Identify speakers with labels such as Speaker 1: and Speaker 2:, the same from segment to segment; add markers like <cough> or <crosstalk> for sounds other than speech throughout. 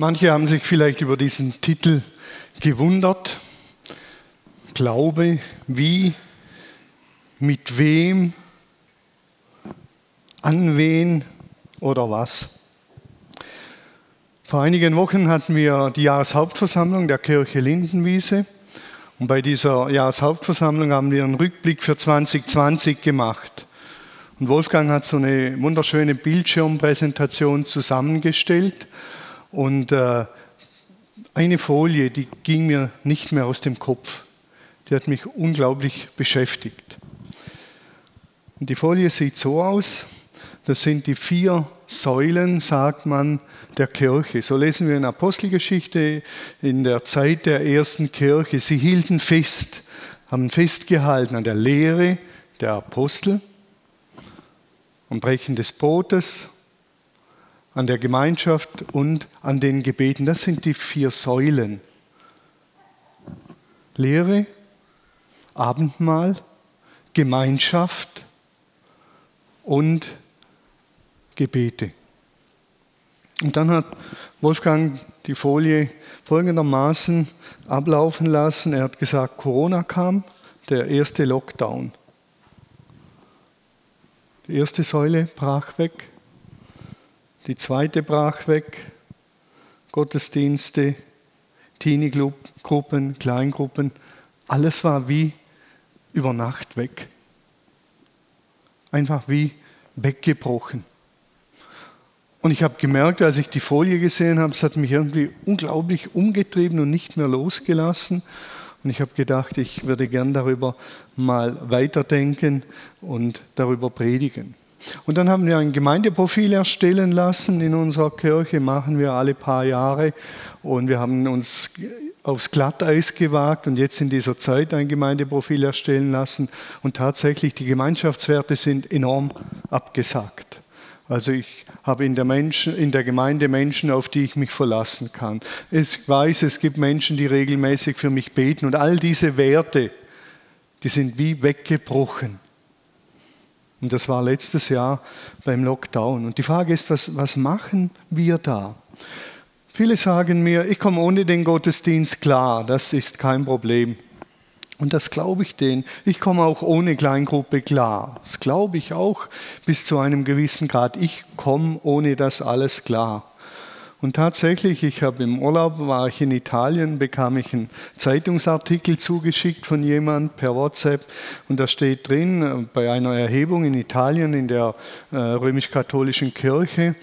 Speaker 1: Manche haben sich vielleicht über diesen Titel gewundert. Glaube, wie, mit wem, an wen oder was. Vor einigen Wochen hatten wir die Jahreshauptversammlung der Kirche Lindenwiese. Und bei dieser Jahreshauptversammlung haben wir einen Rückblick für 2020 gemacht. Und Wolfgang hat so eine wunderschöne Bildschirmpräsentation zusammengestellt. Und äh, eine Folie, die ging mir nicht mehr aus dem Kopf. Die hat mich unglaublich beschäftigt. Und die Folie sieht so aus. Das sind die vier Säulen, sagt man, der Kirche. So lesen wir in Apostelgeschichte in der Zeit der ersten Kirche. Sie hielten fest, haben festgehalten an der Lehre der Apostel, am Brechen des Brotes, an der Gemeinschaft und an den Gebeten. Das sind die vier Säulen. Lehre, Abendmahl, Gemeinschaft und Gebete. Und dann hat Wolfgang die Folie folgendermaßen ablaufen lassen. Er hat gesagt, Corona kam, der erste Lockdown. Die erste Säule brach weg, die zweite brach weg, Gottesdienste, Teenie-Gruppen, Kleingruppen, alles war wie über Nacht weg. Einfach wie weggebrochen. Und ich habe gemerkt, als ich die Folie gesehen habe, es hat mich irgendwie unglaublich umgetrieben und nicht mehr losgelassen. Und ich habe gedacht, ich würde gern darüber mal weiterdenken und darüber predigen. Und dann haben wir ein Gemeindeprofil erstellen lassen in unserer Kirche, machen wir alle paar Jahre. Und wir haben uns aufs Glatteis gewagt und jetzt in dieser Zeit ein Gemeindeprofil erstellen lassen. Und tatsächlich, die Gemeinschaftswerte sind enorm abgesagt. Also ich habe in der, Menschen, in der Gemeinde Menschen, auf die ich mich verlassen kann. Ich weiß, es gibt Menschen, die regelmäßig für mich beten und all diese Werte, die sind wie weggebrochen. Und das war letztes Jahr beim Lockdown. Und die Frage ist, was, was machen wir da? Viele sagen mir, ich komme ohne den Gottesdienst klar, das ist kein Problem. Und das glaube ich denen. Ich komme auch ohne Kleingruppe klar. Das glaube ich auch bis zu einem gewissen Grad. Ich komme ohne das alles klar. Und tatsächlich, ich habe im Urlaub, war ich in Italien, bekam ich einen Zeitungsartikel zugeschickt von jemand per WhatsApp und da steht drin, äh, bei einer Erhebung in Italien in der äh, römisch-katholischen Kirche,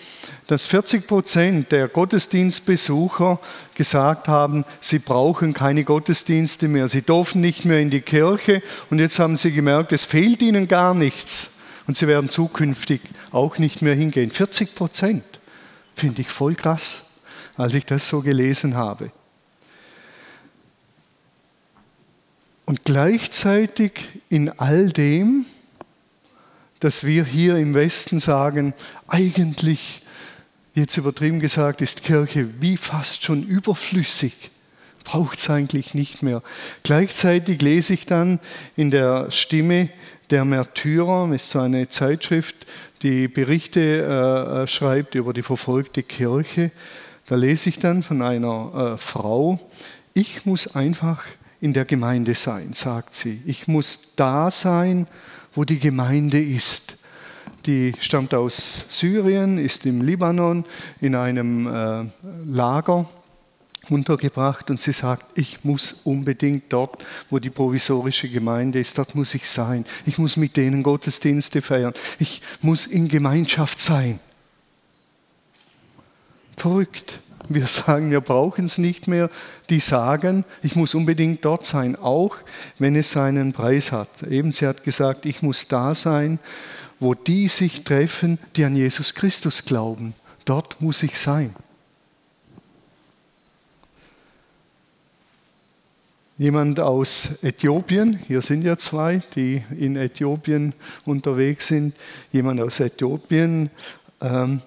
Speaker 1: dass 40 Prozent der Gottesdienstbesucher gesagt haben, sie brauchen keine Gottesdienste mehr, sie dürfen nicht mehr in die Kirche und jetzt haben sie gemerkt, es fehlt ihnen gar nichts und sie werden zukünftig auch nicht mehr hingehen. 40 Prozent. Finde ich voll krass, als ich das so gelesen habe. Und gleichzeitig in all dem, dass wir hier im Westen sagen, eigentlich, jetzt übertrieben gesagt, ist Kirche wie fast schon überflüssig, braucht es eigentlich nicht mehr. Gleichzeitig lese ich dann in der Stimme der Märtyrer, ist so eine Zeitschrift, die Berichte äh, äh, schreibt über die verfolgte Kirche. Da lese ich dann von einer äh, Frau, ich muss einfach in der Gemeinde sein, sagt sie. Ich muss da sein, wo die Gemeinde ist. Die stammt aus Syrien, ist im Libanon in einem äh, Lager untergebracht und sie sagt, ich muss unbedingt dort, wo die provisorische Gemeinde ist, dort muss ich sein. Ich muss mit denen Gottesdienste feiern. Ich muss in Gemeinschaft sein. Verrückt. Wir sagen, wir brauchen es nicht mehr. Die sagen, ich muss unbedingt dort sein, auch wenn es seinen Preis hat. Eben, sie hat gesagt, ich muss da sein, wo die sich treffen, die an Jesus Christus glauben. Dort muss ich sein. Jemand aus Äthiopien, hier sind ja zwei, die in Äthiopien unterwegs sind. Jemand aus Äthiopien, ähm,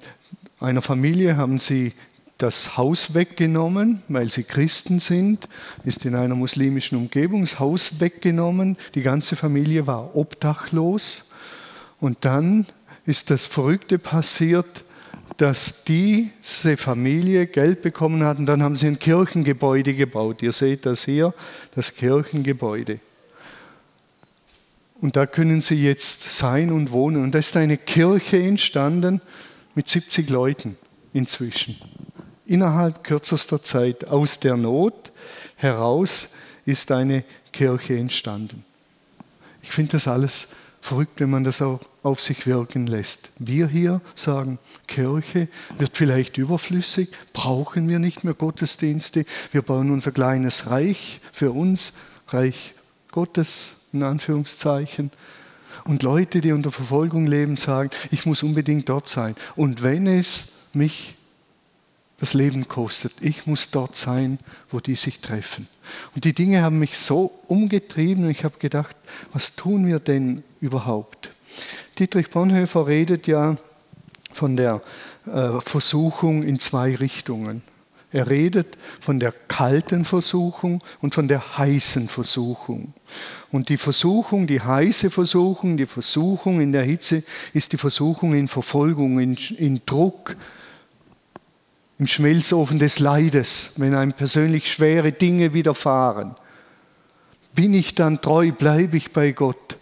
Speaker 1: einer Familie haben sie das Haus weggenommen, weil sie Christen sind, ist in einer muslimischen Umgebung, das Haus weggenommen, die ganze Familie war obdachlos und dann ist das Verrückte passiert, dass diese Familie Geld bekommen hat und dann haben sie ein Kirchengebäude gebaut. Ihr seht das hier, das Kirchengebäude. Und da können sie jetzt sein und wohnen. Und da ist eine Kirche entstanden mit 70 Leuten inzwischen. Innerhalb kürzester Zeit aus der Not heraus ist eine Kirche entstanden. Ich finde das alles verrückt, wenn man das auch auf sich wirken lässt. Wir hier sagen, Kirche wird vielleicht überflüssig, brauchen wir nicht mehr Gottesdienste, wir bauen unser kleines Reich für uns, Reich Gottes in Anführungszeichen. Und Leute, die unter Verfolgung leben, sagen, ich muss unbedingt dort sein. Und wenn es mich das Leben kostet, ich muss dort sein, wo die sich treffen. Und die Dinge haben mich so umgetrieben und ich habe gedacht, was tun wir denn überhaupt? Dietrich Bonhoeffer redet ja von der äh, Versuchung in zwei Richtungen. Er redet von der kalten Versuchung und von der heißen Versuchung. Und die Versuchung, die heiße Versuchung, die Versuchung in der Hitze ist die Versuchung in Verfolgung, in, in Druck, im Schmelzofen des Leides, wenn einem persönlich schwere Dinge widerfahren. Bin ich dann treu, bleibe ich bei Gott.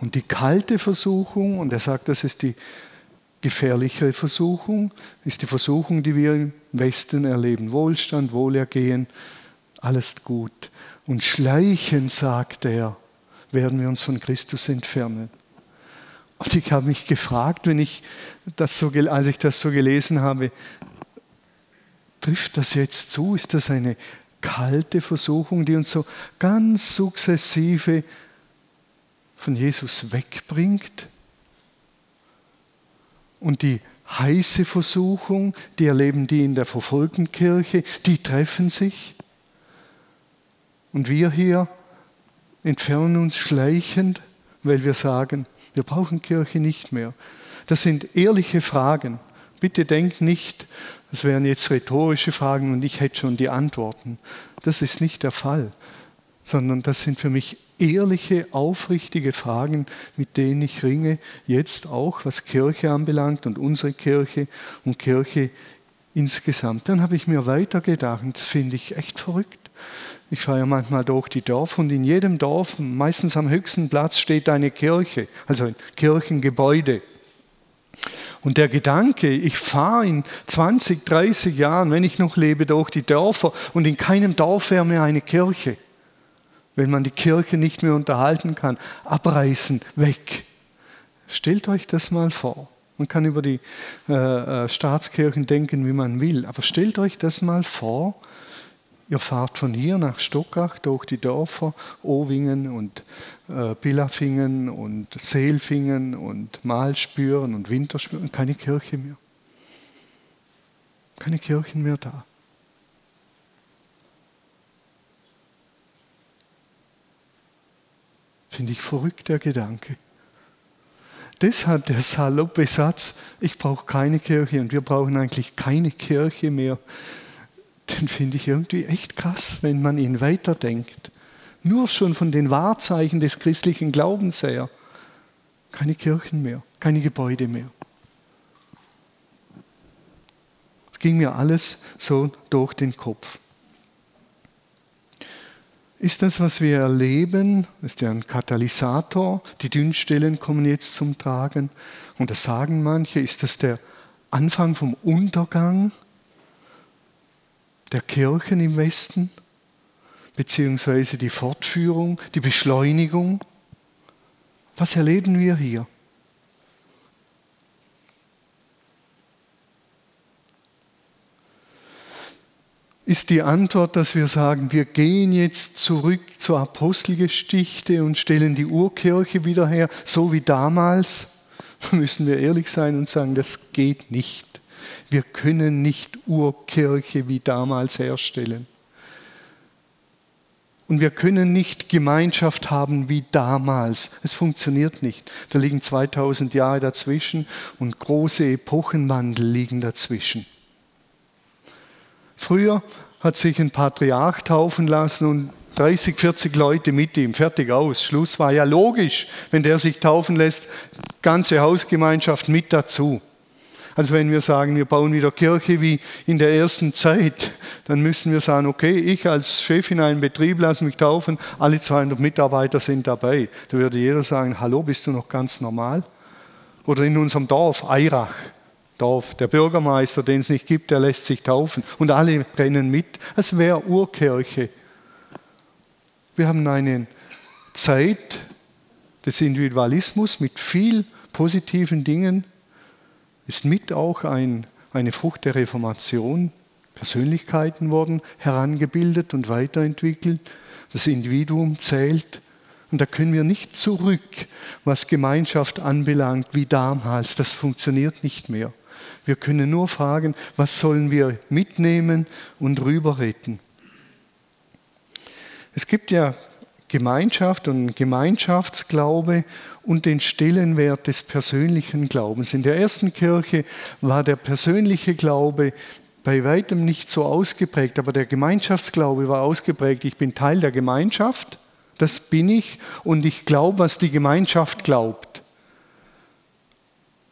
Speaker 1: Und die kalte Versuchung, und er sagt, das ist die gefährlichere Versuchung, ist die Versuchung, die wir im Westen erleben. Wohlstand, Wohlergehen, alles gut. Und schleichend, sagt er, werden wir uns von Christus entfernen. Und ich habe mich gefragt, wenn ich das so, als ich das so gelesen habe, trifft das jetzt zu? Ist das eine kalte Versuchung, die uns so ganz sukzessive von Jesus wegbringt? Und die heiße Versuchung, die erleben die in der verfolgten Kirche, die treffen sich. Und wir hier entfernen uns schleichend, weil wir sagen, wir brauchen Kirche nicht mehr. Das sind ehrliche Fragen. Bitte denkt nicht, das wären jetzt rhetorische Fragen und ich hätte schon die Antworten. Das ist nicht der Fall, sondern das sind für mich ehrliche, aufrichtige Fragen, mit denen ich ringe, jetzt auch, was Kirche anbelangt und unsere Kirche und Kirche insgesamt. Dann habe ich mir weitergedacht, das finde ich echt verrückt. Ich fahre ja manchmal durch die Dörfer und in jedem Dorf, meistens am höchsten Platz, steht eine Kirche, also ein Kirchengebäude. Und der Gedanke, ich fahre in 20, 30 Jahren, wenn ich noch lebe, durch die Dörfer und in keinem Dorf wäre mehr eine Kirche wenn man die Kirche nicht mehr unterhalten kann, abreißen, weg. Stellt euch das mal vor. Man kann über die äh, äh, Staatskirchen denken, wie man will, aber stellt euch das mal vor. Ihr fahrt von hier nach Stockach durch die Dörfer Owingen und äh, Billafingen und Seelfingen und Malspüren und Winterspüren, keine Kirche mehr. Keine Kirchen mehr da. Finde ich verrückt, der Gedanke. Deshalb der saloppe Satz, ich brauche keine Kirche und wir brauchen eigentlich keine Kirche mehr, den finde ich irgendwie echt krass, wenn man ihn weiterdenkt. Nur schon von den Wahrzeichen des christlichen Glaubens her. Keine Kirchen mehr, keine Gebäude mehr. Es ging mir alles so durch den Kopf ist das, was wir erleben, ist ja ein Katalysator. Die Dünnstellen kommen jetzt zum Tragen. Und das sagen manche, ist das der Anfang vom Untergang der Kirchen im Westen, beziehungsweise die Fortführung, die Beschleunigung. Was erleben wir hier? Ist die Antwort, dass wir sagen, wir gehen jetzt zurück zur Apostelgeschichte und stellen die Urkirche wieder her, so wie damals. Da <laughs> müssen wir ehrlich sein und sagen, das geht nicht. Wir können nicht Urkirche wie damals herstellen. Und wir können nicht Gemeinschaft haben wie damals. Es funktioniert nicht. Da liegen 2000 Jahre dazwischen und große Epochenwandel liegen dazwischen. Früher hat sich ein Patriarch taufen lassen und 30, 40 Leute mit ihm, fertig aus. Schluss war ja logisch, wenn der sich taufen lässt, ganze Hausgemeinschaft mit dazu. Also wenn wir sagen, wir bauen wieder Kirche wie in der ersten Zeit, dann müssen wir sagen, okay, ich als Chef in einem Betrieb lasse mich taufen, alle 200 Mitarbeiter sind dabei. Da würde jeder sagen, hallo, bist du noch ganz normal? Oder in unserem Dorf, Eirach, Dorf, der Bürgermeister, den es nicht gibt, der lässt sich taufen und alle rennen mit. Es wäre Urkirche. Wir haben eine Zeit des Individualismus mit viel positiven Dingen ist mit auch ein, eine Frucht der Reformation. Persönlichkeiten wurden herangebildet und weiterentwickelt. Das Individuum zählt. Und da können wir nicht zurück, was Gemeinschaft anbelangt, wie damals. Das funktioniert nicht mehr. Wir können nur fragen, was sollen wir mitnehmen und rüberretten. Es gibt ja Gemeinschaft und Gemeinschaftsglaube und den Stellenwert des persönlichen Glaubens. In der ersten Kirche war der persönliche Glaube bei weitem nicht so ausgeprägt, aber der Gemeinschaftsglaube war ausgeprägt. Ich bin Teil der Gemeinschaft, das bin ich, und ich glaube, was die Gemeinschaft glaubt.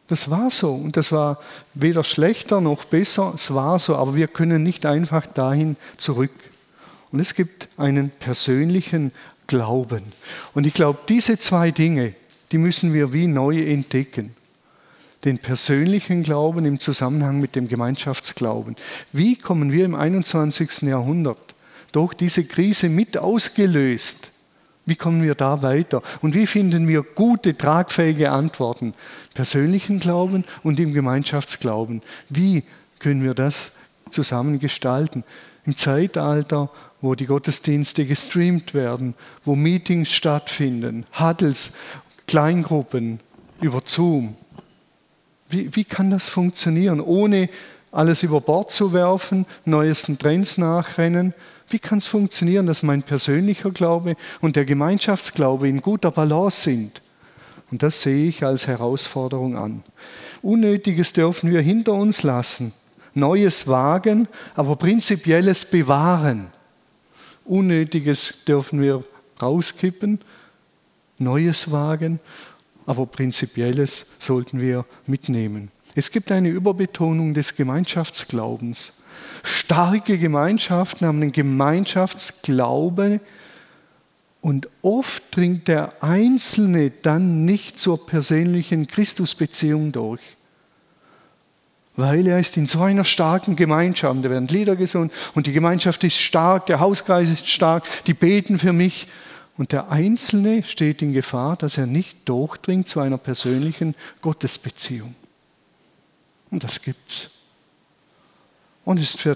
Speaker 1: Das war so und das war weder schlechter noch besser, es war so, aber wir können nicht einfach dahin zurück. Und es gibt einen persönlichen Glauben. Und ich glaube, diese zwei Dinge, die müssen wir wie neu entdecken. Den persönlichen Glauben im Zusammenhang mit dem Gemeinschaftsglauben. Wie kommen wir im 21. Jahrhundert durch diese Krise mit ausgelöst? Wie kommen wir da weiter? Und wie finden wir gute, tragfähige Antworten? Persönlichen Glauben und im Gemeinschaftsglauben. Wie können wir das zusammen gestalten? Im Zeitalter wo die Gottesdienste gestreamt werden, wo Meetings stattfinden, Huddles, Kleingruppen über Zoom. Wie, wie kann das funktionieren, ohne alles über Bord zu werfen, neuesten Trends nachrennen? Wie kann es funktionieren, dass mein persönlicher Glaube und der Gemeinschaftsglaube in guter Balance sind? Und das sehe ich als Herausforderung an. Unnötiges dürfen wir hinter uns lassen, Neues wagen, aber Prinzipielles bewahren. Unnötiges dürfen wir rauskippen, Neues wagen, aber Prinzipielles sollten wir mitnehmen. Es gibt eine Überbetonung des Gemeinschaftsglaubens. Starke Gemeinschaften haben einen Gemeinschaftsglaube und oft dringt der Einzelne dann nicht zur persönlichen Christusbeziehung durch weil er ist in so einer starken Gemeinschaft. Da werden Lieder gesungen und die Gemeinschaft ist stark, der Hauskreis ist stark, die beten für mich. Und der Einzelne steht in Gefahr, dass er nicht durchdringt zu einer persönlichen Gottesbeziehung. Und das gibt's. Und es ist für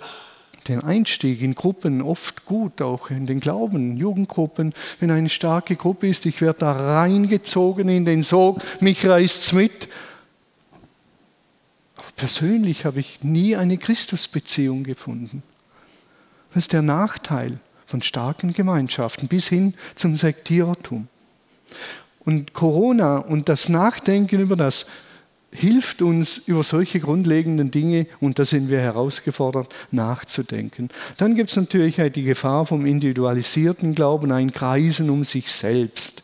Speaker 1: den Einstieg in Gruppen oft gut, auch in den Glauben, Jugendgruppen, wenn eine starke Gruppe ist, ich werde da reingezogen in den Sog, mich reißt's mit persönlich habe ich nie eine Christusbeziehung gefunden. Das ist der Nachteil von starken Gemeinschaften bis hin zum Sektierertum. Und Corona und das Nachdenken über das hilft uns, über solche grundlegenden Dinge, und da sind wir herausgefordert, nachzudenken. Dann gibt es natürlich die Gefahr vom individualisierten Glauben, ein Kreisen um sich selbst.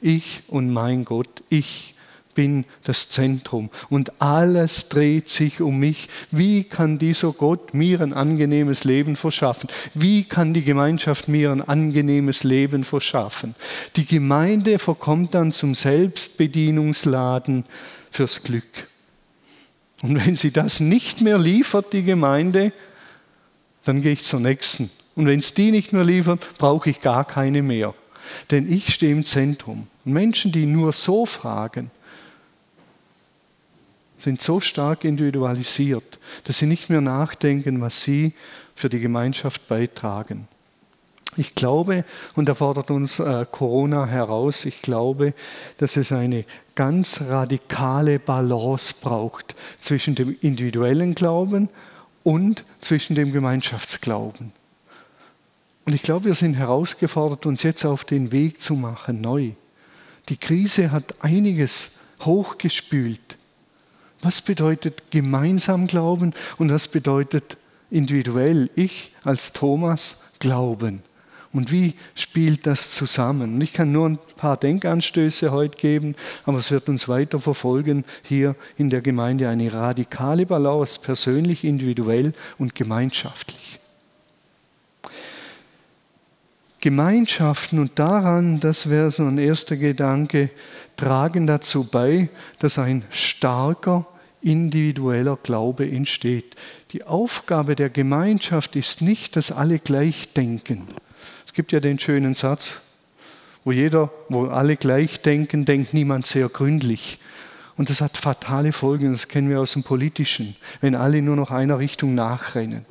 Speaker 1: Ich und mein Gott, ich bin das Zentrum und alles dreht sich um mich. Wie kann dieser Gott mir ein angenehmes Leben verschaffen? Wie kann die Gemeinschaft mir ein angenehmes Leben verschaffen? Die Gemeinde verkommt dann zum Selbstbedienungsladen fürs Glück. Und wenn sie das nicht mehr liefert, die Gemeinde, dann gehe ich zur nächsten. Und wenn es die nicht mehr liefert, brauche ich gar keine mehr. Denn ich stehe im Zentrum. Und Menschen, die nur so fragen, sind so stark individualisiert, dass sie nicht mehr nachdenken, was sie für die Gemeinschaft beitragen. Ich glaube, und da fordert uns äh, Corona heraus, ich glaube, dass es eine ganz radikale Balance braucht zwischen dem individuellen Glauben und zwischen dem Gemeinschaftsglauben. Und ich glaube, wir sind herausgefordert, uns jetzt auf den Weg zu machen, neu. Die Krise hat einiges hochgespült. Was bedeutet gemeinsam glauben und was bedeutet individuell ich als Thomas glauben? Und wie spielt das zusammen? Ich kann nur ein paar Denkanstöße heute geben, aber es wird uns weiter verfolgen hier in der Gemeinde eine radikale Balance, persönlich, individuell und gemeinschaftlich. Gemeinschaften und daran, das wäre so ein erster Gedanke, tragen dazu bei, dass ein starker individueller Glaube entsteht. Die Aufgabe der Gemeinschaft ist nicht, dass alle gleich denken. Es gibt ja den schönen Satz, wo jeder, wo alle gleich denken, denkt niemand sehr gründlich. Und das hat fatale Folgen, das kennen wir aus dem Politischen, wenn alle nur noch einer Richtung nachrennen.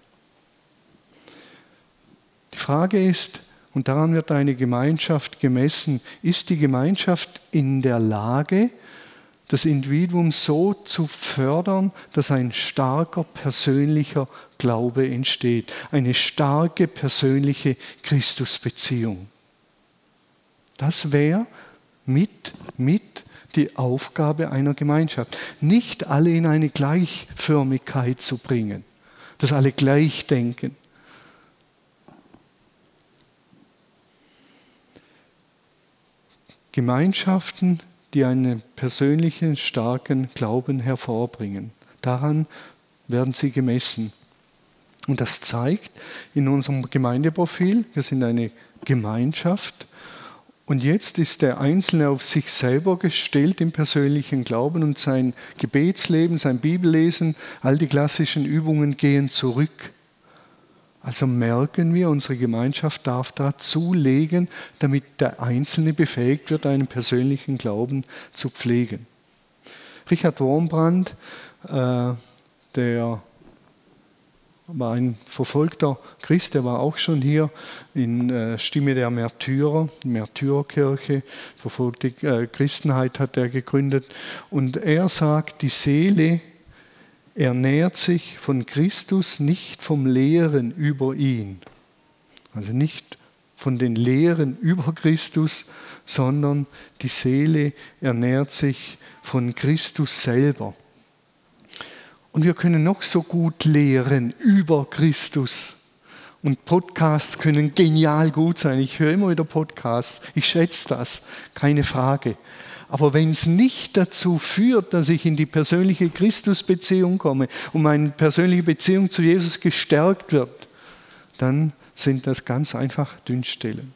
Speaker 1: Die Frage ist, und daran wird eine Gemeinschaft gemessen. Ist die Gemeinschaft in der Lage, das Individuum so zu fördern, dass ein starker persönlicher Glaube entsteht, eine starke persönliche Christusbeziehung? Das wäre mit, mit die Aufgabe einer Gemeinschaft. Nicht alle in eine Gleichförmigkeit zu bringen, dass alle gleich denken, Gemeinschaften, die einen persönlichen, starken Glauben hervorbringen. Daran werden sie gemessen. Und das zeigt in unserem Gemeindeprofil, wir sind eine Gemeinschaft. Und jetzt ist der Einzelne auf sich selber gestellt im persönlichen Glauben und sein Gebetsleben, sein Bibellesen, all die klassischen Übungen gehen zurück. Also merken wir, unsere Gemeinschaft darf dazu legen, damit der Einzelne befähigt wird, einen persönlichen Glauben zu pflegen. Richard Wormbrand, äh, der war ein verfolgter Christ, der war auch schon hier in äh, Stimme der Märtyrer, Märtyrerkirche, verfolgte äh, Christenheit hat er gegründet. Und er sagt, die Seele er nährt sich von Christus nicht vom Lehren über ihn, also nicht von den Lehren über Christus, sondern die Seele ernährt sich von Christus selber. Und wir können noch so gut lehren über Christus. Und Podcasts können genial gut sein. Ich höre immer wieder Podcasts. Ich schätze das, keine Frage. Aber wenn es nicht dazu führt, dass ich in die persönliche Christusbeziehung komme und meine persönliche Beziehung zu Jesus gestärkt wird, dann sind das ganz einfach Dünnstellen.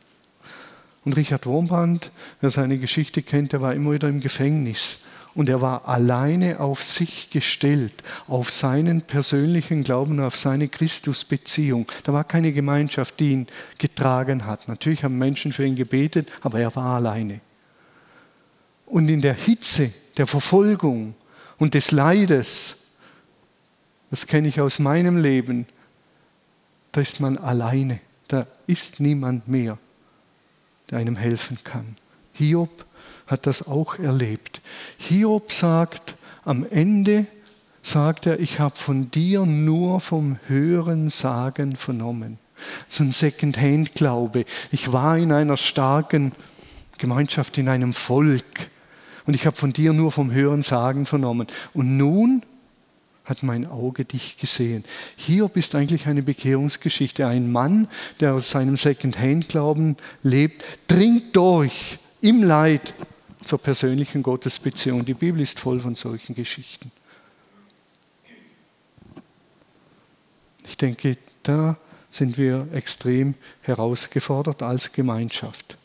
Speaker 1: Und Richard Wurmbrand, wer seine Geschichte kennt, der war immer wieder im Gefängnis. Und er war alleine auf sich gestellt, auf seinen persönlichen Glauben, auf seine Christusbeziehung. Da war keine Gemeinschaft, die ihn getragen hat. Natürlich haben Menschen für ihn gebetet, aber er war alleine. Und in der Hitze der Verfolgung und des Leides, das kenne ich aus meinem Leben, da ist man alleine. Da ist niemand mehr, der einem helfen kann. Hiob hat das auch erlebt. Hiob sagt am Ende, sagt er, ich habe von dir nur vom Hören Sagen vernommen. Das ist ein Second-Hand-Glaube. Ich war in einer starken Gemeinschaft, in einem Volk. Und ich habe von dir nur vom Hören sagen vernommen. Und nun hat mein Auge dich gesehen. Hiob ist eigentlich eine Bekehrungsgeschichte. Ein Mann, der aus seinem Second-Hand-Glauben lebt, dringt durch im Leid zur persönlichen Gottesbeziehung. Die Bibel ist voll von solchen Geschichten. Ich denke, da sind wir extrem herausgefordert als Gemeinschaft.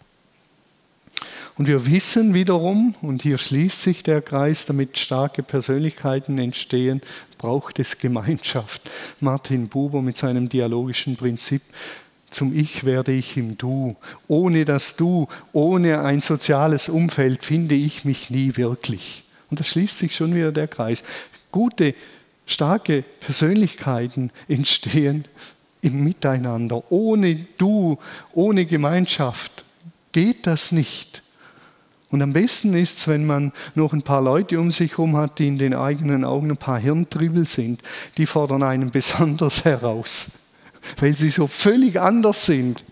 Speaker 1: Und wir wissen wiederum, und hier schließt sich der Kreis, damit starke Persönlichkeiten entstehen, braucht es Gemeinschaft. Martin Buber mit seinem dialogischen Prinzip, zum Ich werde ich im Du. Ohne das Du, ohne ein soziales Umfeld finde ich mich nie wirklich. Und da schließt sich schon wieder der Kreis. Gute, starke Persönlichkeiten entstehen im Miteinander. Ohne Du, ohne Gemeinschaft geht das nicht. Und am besten ist es, wenn man noch ein paar Leute um sich herum hat, die in den eigenen Augen ein paar Hirntribbel sind. Die fordern einen <laughs> besonders heraus, weil sie so völlig anders sind.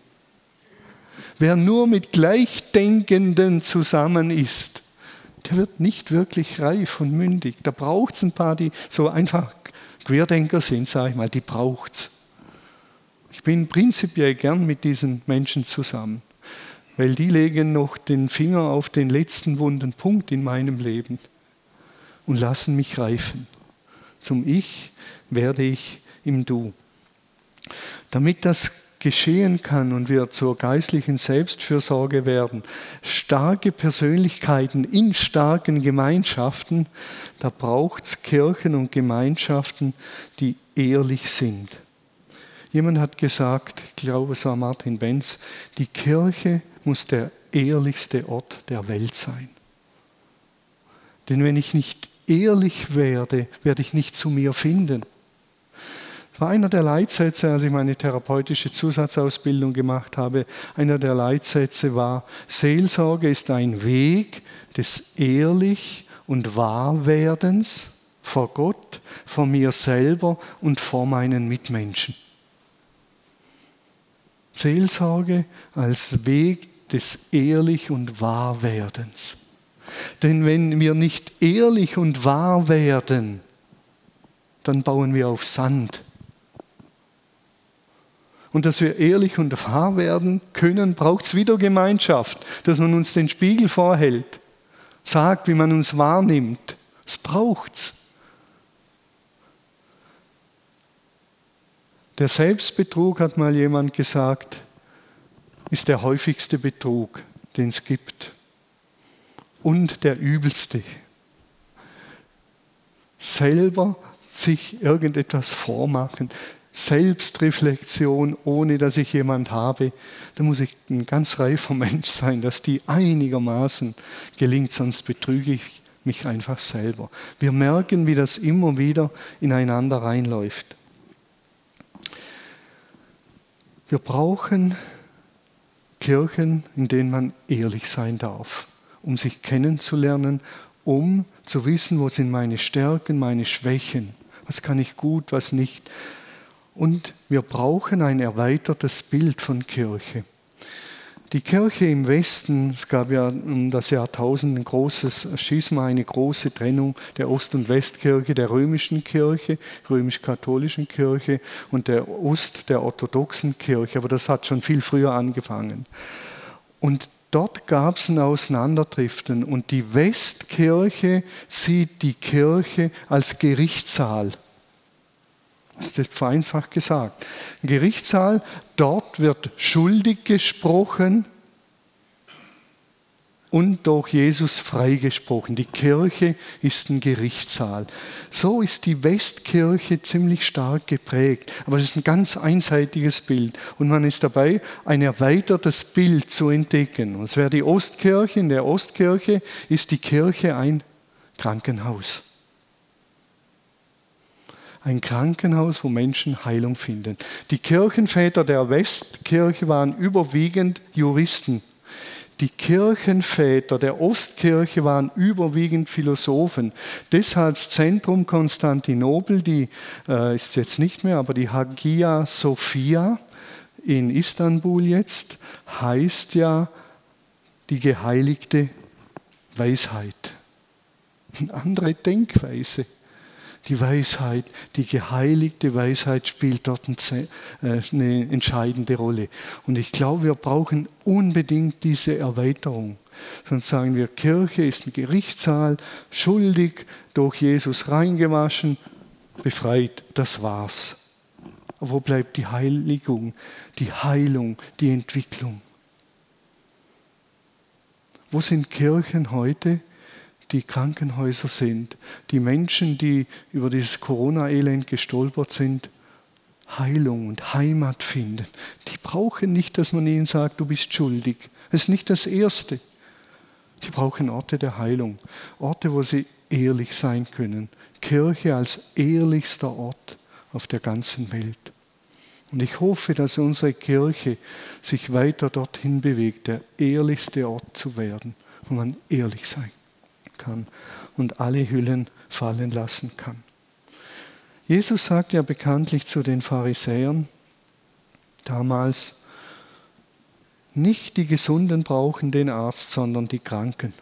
Speaker 1: Wer nur mit Gleichdenkenden zusammen ist, der wird nicht wirklich reif und mündig. Da braucht es ein paar, die so einfach Querdenker sind, sage ich mal, die braucht es. Ich bin prinzipiell gern mit diesen Menschen zusammen, weil die legen noch den Finger auf den letzten wunden Punkt in meinem Leben und lassen mich reifen. Zum Ich werde ich im Du. Damit das geschehen kann und wir zur geistlichen Selbstfürsorge werden, starke Persönlichkeiten in starken Gemeinschaften, da braucht es Kirchen und Gemeinschaften, die ehrlich sind. Jemand hat gesagt, ich glaube es war Martin Benz, die Kirche muss der ehrlichste Ort der Welt sein. Denn wenn ich nicht ehrlich werde, werde ich nicht zu mir finden. Das war einer der Leitsätze, als ich meine therapeutische Zusatzausbildung gemacht habe. Einer der Leitsätze war, Seelsorge ist ein Weg des Ehrlich- und Wahrwerdens vor Gott, vor mir selber und vor meinen Mitmenschen. Seelsorge als Weg des Ehrlich- und Wahrwerdens. Denn wenn wir nicht ehrlich und wahr werden, dann bauen wir auf Sand. Und dass wir ehrlich und wahr werden können, braucht es wieder Gemeinschaft, dass man uns den Spiegel vorhält, sagt, wie man uns wahrnimmt. Es braucht's. Der Selbstbetrug, hat mal jemand gesagt, ist der häufigste Betrug, den es gibt. Und der übelste. Selber sich irgendetwas vormachen, Selbstreflexion, ohne dass ich jemand habe, da muss ich ein ganz reifer <laughs> Mensch sein, dass die einigermaßen gelingt, sonst betrüge ich mich einfach selber. Wir merken, wie das immer wieder ineinander reinläuft. Wir brauchen Kirchen, in denen man ehrlich sein darf, um sich kennenzulernen, um zu wissen, wo sind meine Stärken, meine Schwächen, was kann ich gut, was nicht. Und wir brauchen ein erweitertes Bild von Kirche. Die Kirche im Westen, es gab ja um das Jahrtausend ein großes Schisma, eine große Trennung der Ost- und Westkirche, der römischen Kirche, römisch-katholischen Kirche und der Ost der orthodoxen Kirche. Aber das hat schon viel früher angefangen. Und dort gab es ein Auseinanderdriften und die Westkirche sieht die Kirche als Gerichtssaal. Das ist vereinfacht gesagt. Ein Gerichtssaal, dort wird schuldig gesprochen und durch Jesus freigesprochen. Die Kirche ist ein Gerichtssaal. So ist die Westkirche ziemlich stark geprägt. Aber es ist ein ganz einseitiges Bild. Und man ist dabei, ein erweitertes Bild zu entdecken. Und es wäre die Ostkirche. In der Ostkirche ist die Kirche ein Krankenhaus ein Krankenhaus, wo Menschen Heilung finden. Die Kirchenväter der Westkirche waren überwiegend Juristen. Die Kirchenväter der Ostkirche waren überwiegend Philosophen. Deshalb das Zentrum Konstantinopel, die äh, ist jetzt nicht mehr, aber die Hagia Sophia in Istanbul jetzt, heißt ja die geheiligte Weisheit. Eine andere Denkweise die Weisheit, die geheiligte Weisheit spielt dort äh, eine entscheidende Rolle. Und ich glaube, wir brauchen unbedingt diese Erweiterung. Sonst sagen wir, Kirche ist ein Gerichtssaal, schuldig, durch Jesus reingewaschen, befreit, das war's. Wo bleibt die Heiligung, die Heilung, die Entwicklung? Wo sind Kirchen heute? Die Krankenhäuser sind, die Menschen, die über dieses Corona-Elend gestolpert sind, Heilung und Heimat finden. Die brauchen nicht, dass man ihnen sagt, du bist schuldig. Das ist nicht das Erste. Die brauchen Orte der Heilung, Orte, wo sie ehrlich sein können. Kirche als ehrlichster Ort auf der ganzen Welt. Und ich hoffe, dass unsere Kirche sich weiter dorthin bewegt, der ehrlichste Ort zu werden, wo man ehrlich sein kann kann und alle Hüllen fallen lassen kann. Jesus sagt ja bekanntlich zu den Pharisäern damals, nicht die Gesunden brauchen den Arzt, sondern die Kranken.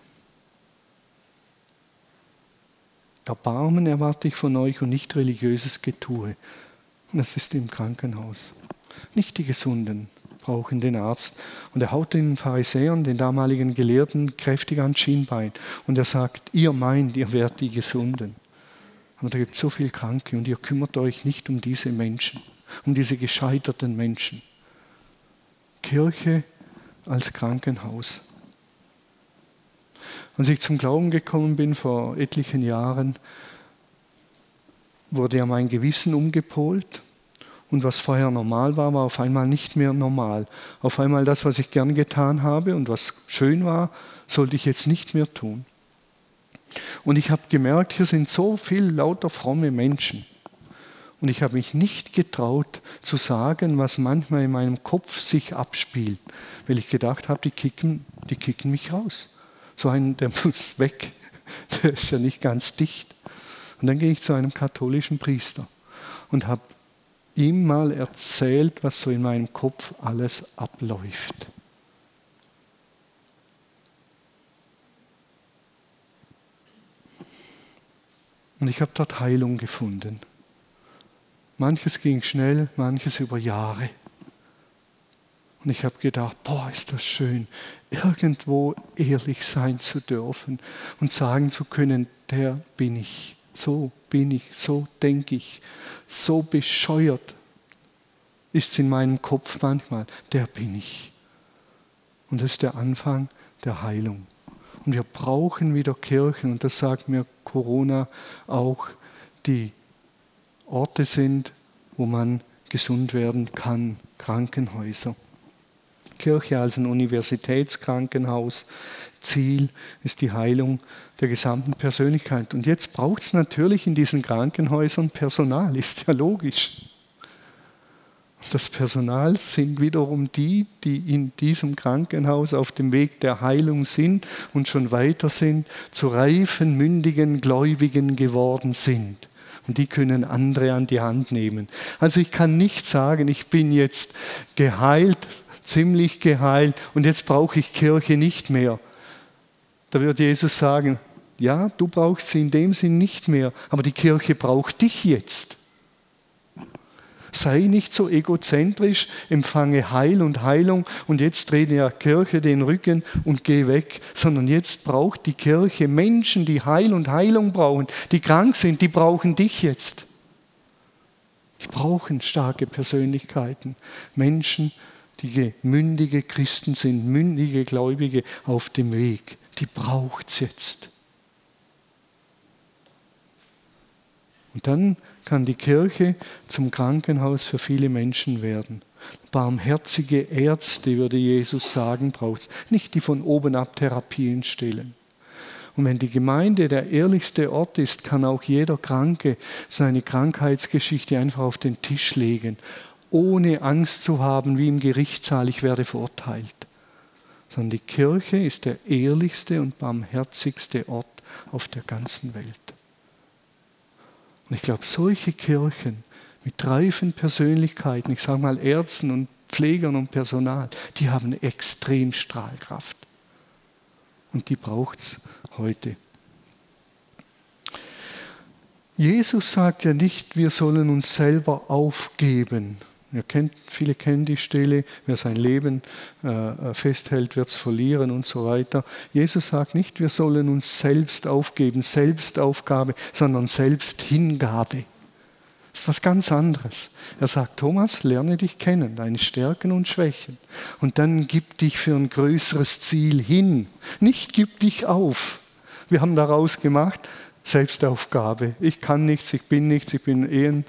Speaker 1: Erbarmen erwarte ich von euch und nicht religiöses Getue. Das ist im Krankenhaus. Nicht die Gesunden brauchen den Arzt. Und er haut den Pharisäern, den damaligen Gelehrten, kräftig an Schienbein. Und er sagt, ihr meint, ihr werdet die Gesunden. Aber da gibt es so viele Kranke und ihr kümmert euch nicht um diese Menschen, um diese gescheiterten Menschen. Kirche als Krankenhaus. Als ich zum Glauben gekommen bin vor etlichen Jahren, wurde ja mein Gewissen umgepolt und was vorher normal war, war auf einmal nicht mehr normal. Auf einmal das, was ich gern getan habe und was schön war, sollte ich jetzt nicht mehr tun. Und ich habe gemerkt, hier sind so viele lauter fromme Menschen. Und ich habe mich nicht getraut zu sagen, was manchmal in meinem Kopf sich abspielt, weil ich gedacht habe, die kicken, die kicken mich raus. So ein, der <laughs> muss weg, der ist ja nicht ganz dicht. Und dann gehe ich zu einem katholischen Priester und habe ihm mal erzählt, was so in meinem Kopf alles abläuft. Und ich habe dort Heilung gefunden. Manches ging schnell, manches über Jahre. Und ich habe gedacht, boah, ist das schön, irgendwo ehrlich sein zu dürfen und sagen zu können, der bin ich, so bin ich, so denke ich, so bescheuert ist es in meinem Kopf manchmal, der bin ich. Und das ist der Anfang der Heilung. Und wir brauchen wieder Kirchen, und das sagt mir Corona auch, die Orte sind, wo man gesund werden kann, Krankenhäuser. Kirche als ein Universitätskrankenhaus. Ziel ist die Heilung der gesamten Persönlichkeit. Und jetzt braucht es natürlich in diesen Krankenhäusern Personal, ist ja logisch. Das Personal sind wiederum die, die in diesem Krankenhaus auf dem Weg der Heilung sind und schon weiter sind, zu reifen, mündigen Gläubigen geworden sind. Und die können andere an die Hand nehmen. Also ich kann nicht sagen, ich bin jetzt geheilt, ziemlich geheilt und jetzt brauche ich Kirche nicht mehr. Da wird Jesus sagen, ja, du brauchst sie in dem Sinn nicht mehr, aber die Kirche braucht dich jetzt. Sei nicht so egozentrisch, empfange Heil und Heilung und jetzt drehe der Kirche den Rücken und geh weg, sondern jetzt braucht die Kirche Menschen, die Heil und Heilung brauchen, die krank sind, die brauchen dich jetzt. Die brauchen starke Persönlichkeiten, Menschen, die mündige Christen sind, mündige Gläubige auf dem Weg. Die braucht es jetzt. Und dann kann die Kirche zum Krankenhaus für viele Menschen werden. Barmherzige Ärzte, würde Jesus sagen, braucht es. Nicht die von oben ab Therapien stellen. Und wenn die Gemeinde der ehrlichste Ort ist, kann auch jeder Kranke seine Krankheitsgeschichte einfach auf den Tisch legen, ohne Angst zu haben, wie im Gerichtssaal, ich werde verurteilt. Sondern die Kirche ist der ehrlichste und barmherzigste Ort auf der ganzen Welt. Und ich glaube, solche Kirchen mit reifen Persönlichkeiten, ich sage mal Ärzten und Pflegern und Personal, die haben extrem Strahlkraft. Und die braucht es heute. Jesus sagt ja nicht, wir sollen uns selber aufgeben. Kennt, viele kennen die Stelle, wer sein Leben äh, äh festhält, wird es verlieren und so weiter. Jesus sagt nicht, wir sollen uns selbst aufgeben, Selbstaufgabe, sondern Selbsthingabe. Das ist was ganz anderes. Er sagt, Thomas, lerne dich kennen, deine Stärken und Schwächen. Und dann gib dich für ein größeres Ziel hin. Nicht gib dich auf. Wir haben daraus gemacht, Selbstaufgabe. Ich kann nichts, ich bin nichts, ich bin eh ein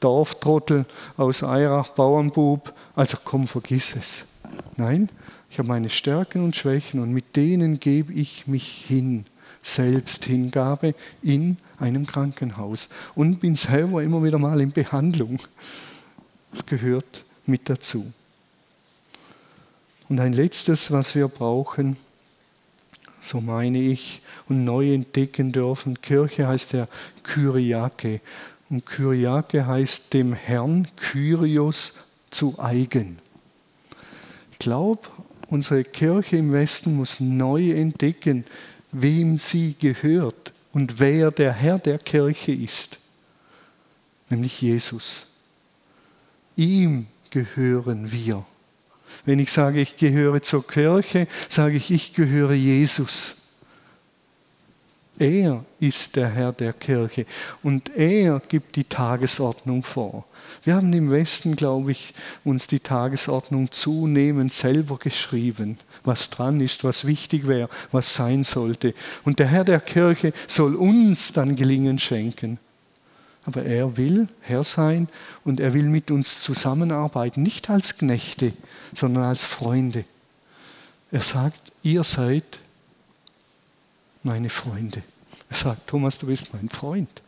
Speaker 1: Dorftrottel aus Eirach, Bauernbub, also komm, vergiss es. Nein, ich habe meine Stärken und Schwächen und mit denen gebe ich mich hin. Selbsthingabe in einem Krankenhaus und bin selber immer wieder mal in Behandlung. Das gehört mit dazu. Und ein letztes, was wir brauchen, so meine ich, und neu entdecken dürfen, Kirche heißt der Kyriake. Und Kyriake heißt dem Herrn Kyrios zu eigen. Ich glaube, unsere Kirche im Westen muss neu entdecken, wem sie gehört und wer der Herr der Kirche ist, nämlich Jesus. Ihm gehören wir. Wenn ich sage, ich gehöre zur Kirche, sage ich, ich gehöre Jesus. Er ist der Herr der Kirche und er gibt die Tagesordnung vor. Wir haben im Westen, glaube ich, uns die Tagesordnung zunehmend selber geschrieben, was dran ist, was wichtig wäre, was sein sollte. Und der Herr der Kirche soll uns dann Gelingen schenken. Aber er will Herr sein und er will mit uns zusammenarbeiten, nicht als Knechte, sondern als Freunde. Er sagt, ihr seid meine Freunde. Er sagt, Thomas, du bist mein Freund.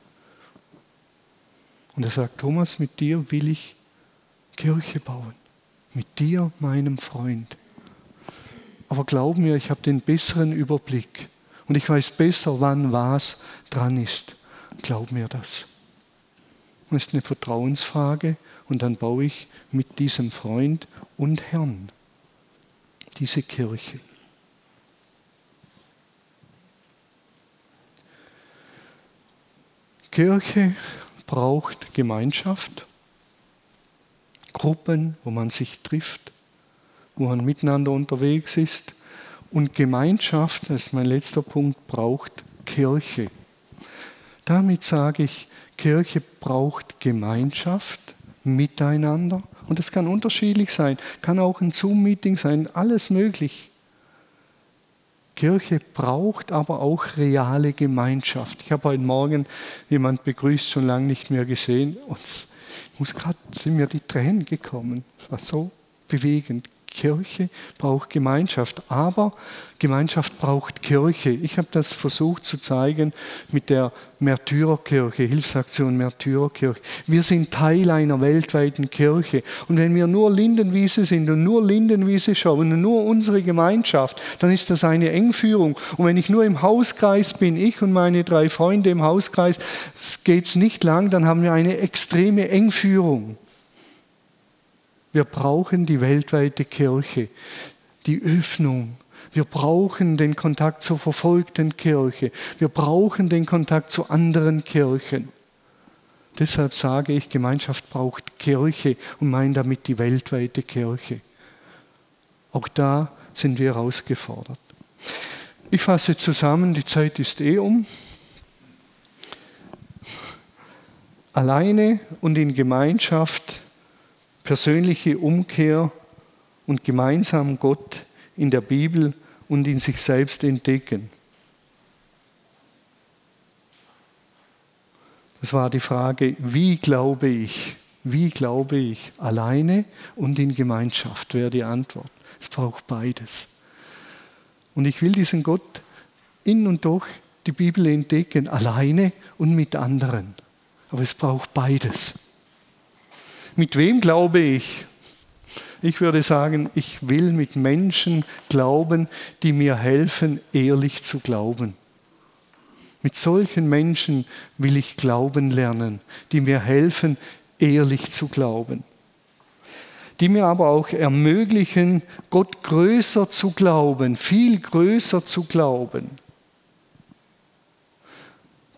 Speaker 1: Und er sagt, Thomas, mit dir will ich Kirche bauen. Mit dir, meinem Freund. Aber glaub mir, ich habe den besseren Überblick. Und ich weiß besser, wann was dran ist. Glaub mir das. Es ist eine Vertrauensfrage. Und dann baue ich mit diesem Freund und Herrn diese Kirche. Kirche braucht Gemeinschaft, Gruppen, wo man sich trifft, wo man miteinander unterwegs ist. Und Gemeinschaft, das ist mein letzter Punkt, braucht Kirche. Damit sage ich, Kirche braucht Gemeinschaft miteinander. Und das kann unterschiedlich sein, kann auch ein Zoom-Meeting sein, alles möglich. Kirche braucht aber auch reale Gemeinschaft. Ich habe heute Morgen jemand begrüßt, schon lange nicht mehr gesehen und ich muss gerade sind mir die Tränen gekommen. Es war so bewegend. Kirche braucht Gemeinschaft, aber Gemeinschaft braucht Kirche. Ich habe das versucht zu zeigen mit der Märtyrerkirche, Hilfsaktion Märtyrerkirche. Wir sind Teil einer weltweiten Kirche. Und wenn wir nur Lindenwiese sind und nur Lindenwiese schauen und nur unsere Gemeinschaft, dann ist das eine Engführung. Und wenn ich nur im Hauskreis bin, ich und meine drei Freunde im Hauskreis, geht es nicht lang, dann haben wir eine extreme Engführung. Wir brauchen die weltweite Kirche, die Öffnung. Wir brauchen den Kontakt zur verfolgten Kirche. Wir brauchen den Kontakt zu anderen Kirchen. Deshalb sage ich, Gemeinschaft braucht Kirche und meine damit die weltweite Kirche. Auch da sind wir herausgefordert. Ich fasse zusammen, die Zeit ist eh um. Alleine und in Gemeinschaft persönliche Umkehr und gemeinsam Gott in der Bibel und in sich selbst entdecken. Das war die Frage, wie glaube ich? Wie glaube ich? Alleine und in Gemeinschaft wäre die Antwort. Es braucht beides. Und ich will diesen Gott in und durch die Bibel entdecken, alleine und mit anderen. Aber es braucht beides. Mit wem glaube ich? Ich würde sagen, ich will mit Menschen glauben, die mir helfen, ehrlich zu glauben. Mit solchen Menschen will ich glauben lernen, die mir helfen, ehrlich zu glauben. Die mir aber auch ermöglichen, Gott größer zu glauben, viel größer zu glauben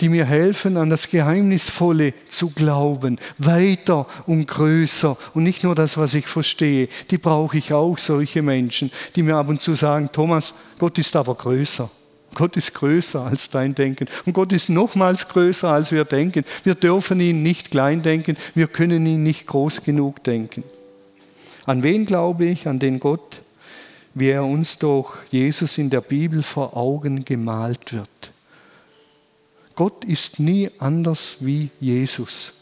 Speaker 1: die mir helfen, an das Geheimnisvolle zu glauben, weiter und größer und nicht nur das, was ich verstehe. Die brauche ich auch, solche Menschen, die mir ab und zu sagen, Thomas, Gott ist aber größer. Gott ist größer als dein Denken. Und Gott ist nochmals größer, als wir denken. Wir dürfen ihn nicht klein denken. Wir können ihn nicht groß genug denken. An wen glaube ich? An den Gott, wie er uns durch Jesus in der Bibel vor Augen gemalt wird. Gott ist nie anders wie Jesus.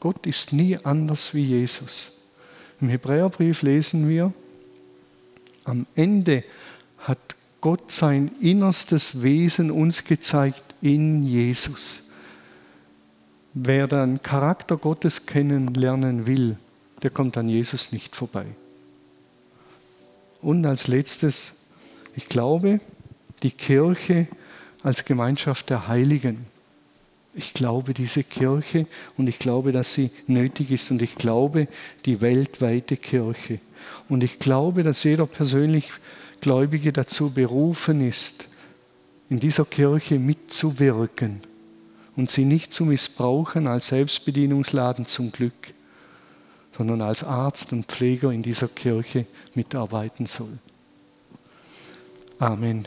Speaker 1: Gott ist nie anders wie Jesus. Im Hebräerbrief lesen wir, am Ende hat Gott sein innerstes Wesen uns gezeigt in Jesus. Wer den Charakter Gottes kennenlernen will, der kommt an Jesus nicht vorbei. Und als letztes, ich glaube, die Kirche als Gemeinschaft der Heiligen. Ich glaube diese Kirche und ich glaube, dass sie nötig ist und ich glaube die weltweite Kirche. Und ich glaube, dass jeder persönlich Gläubige dazu berufen ist, in dieser Kirche mitzuwirken und sie nicht zu missbrauchen als Selbstbedienungsladen zum Glück, sondern als Arzt und Pfleger in dieser Kirche mitarbeiten soll. Amen.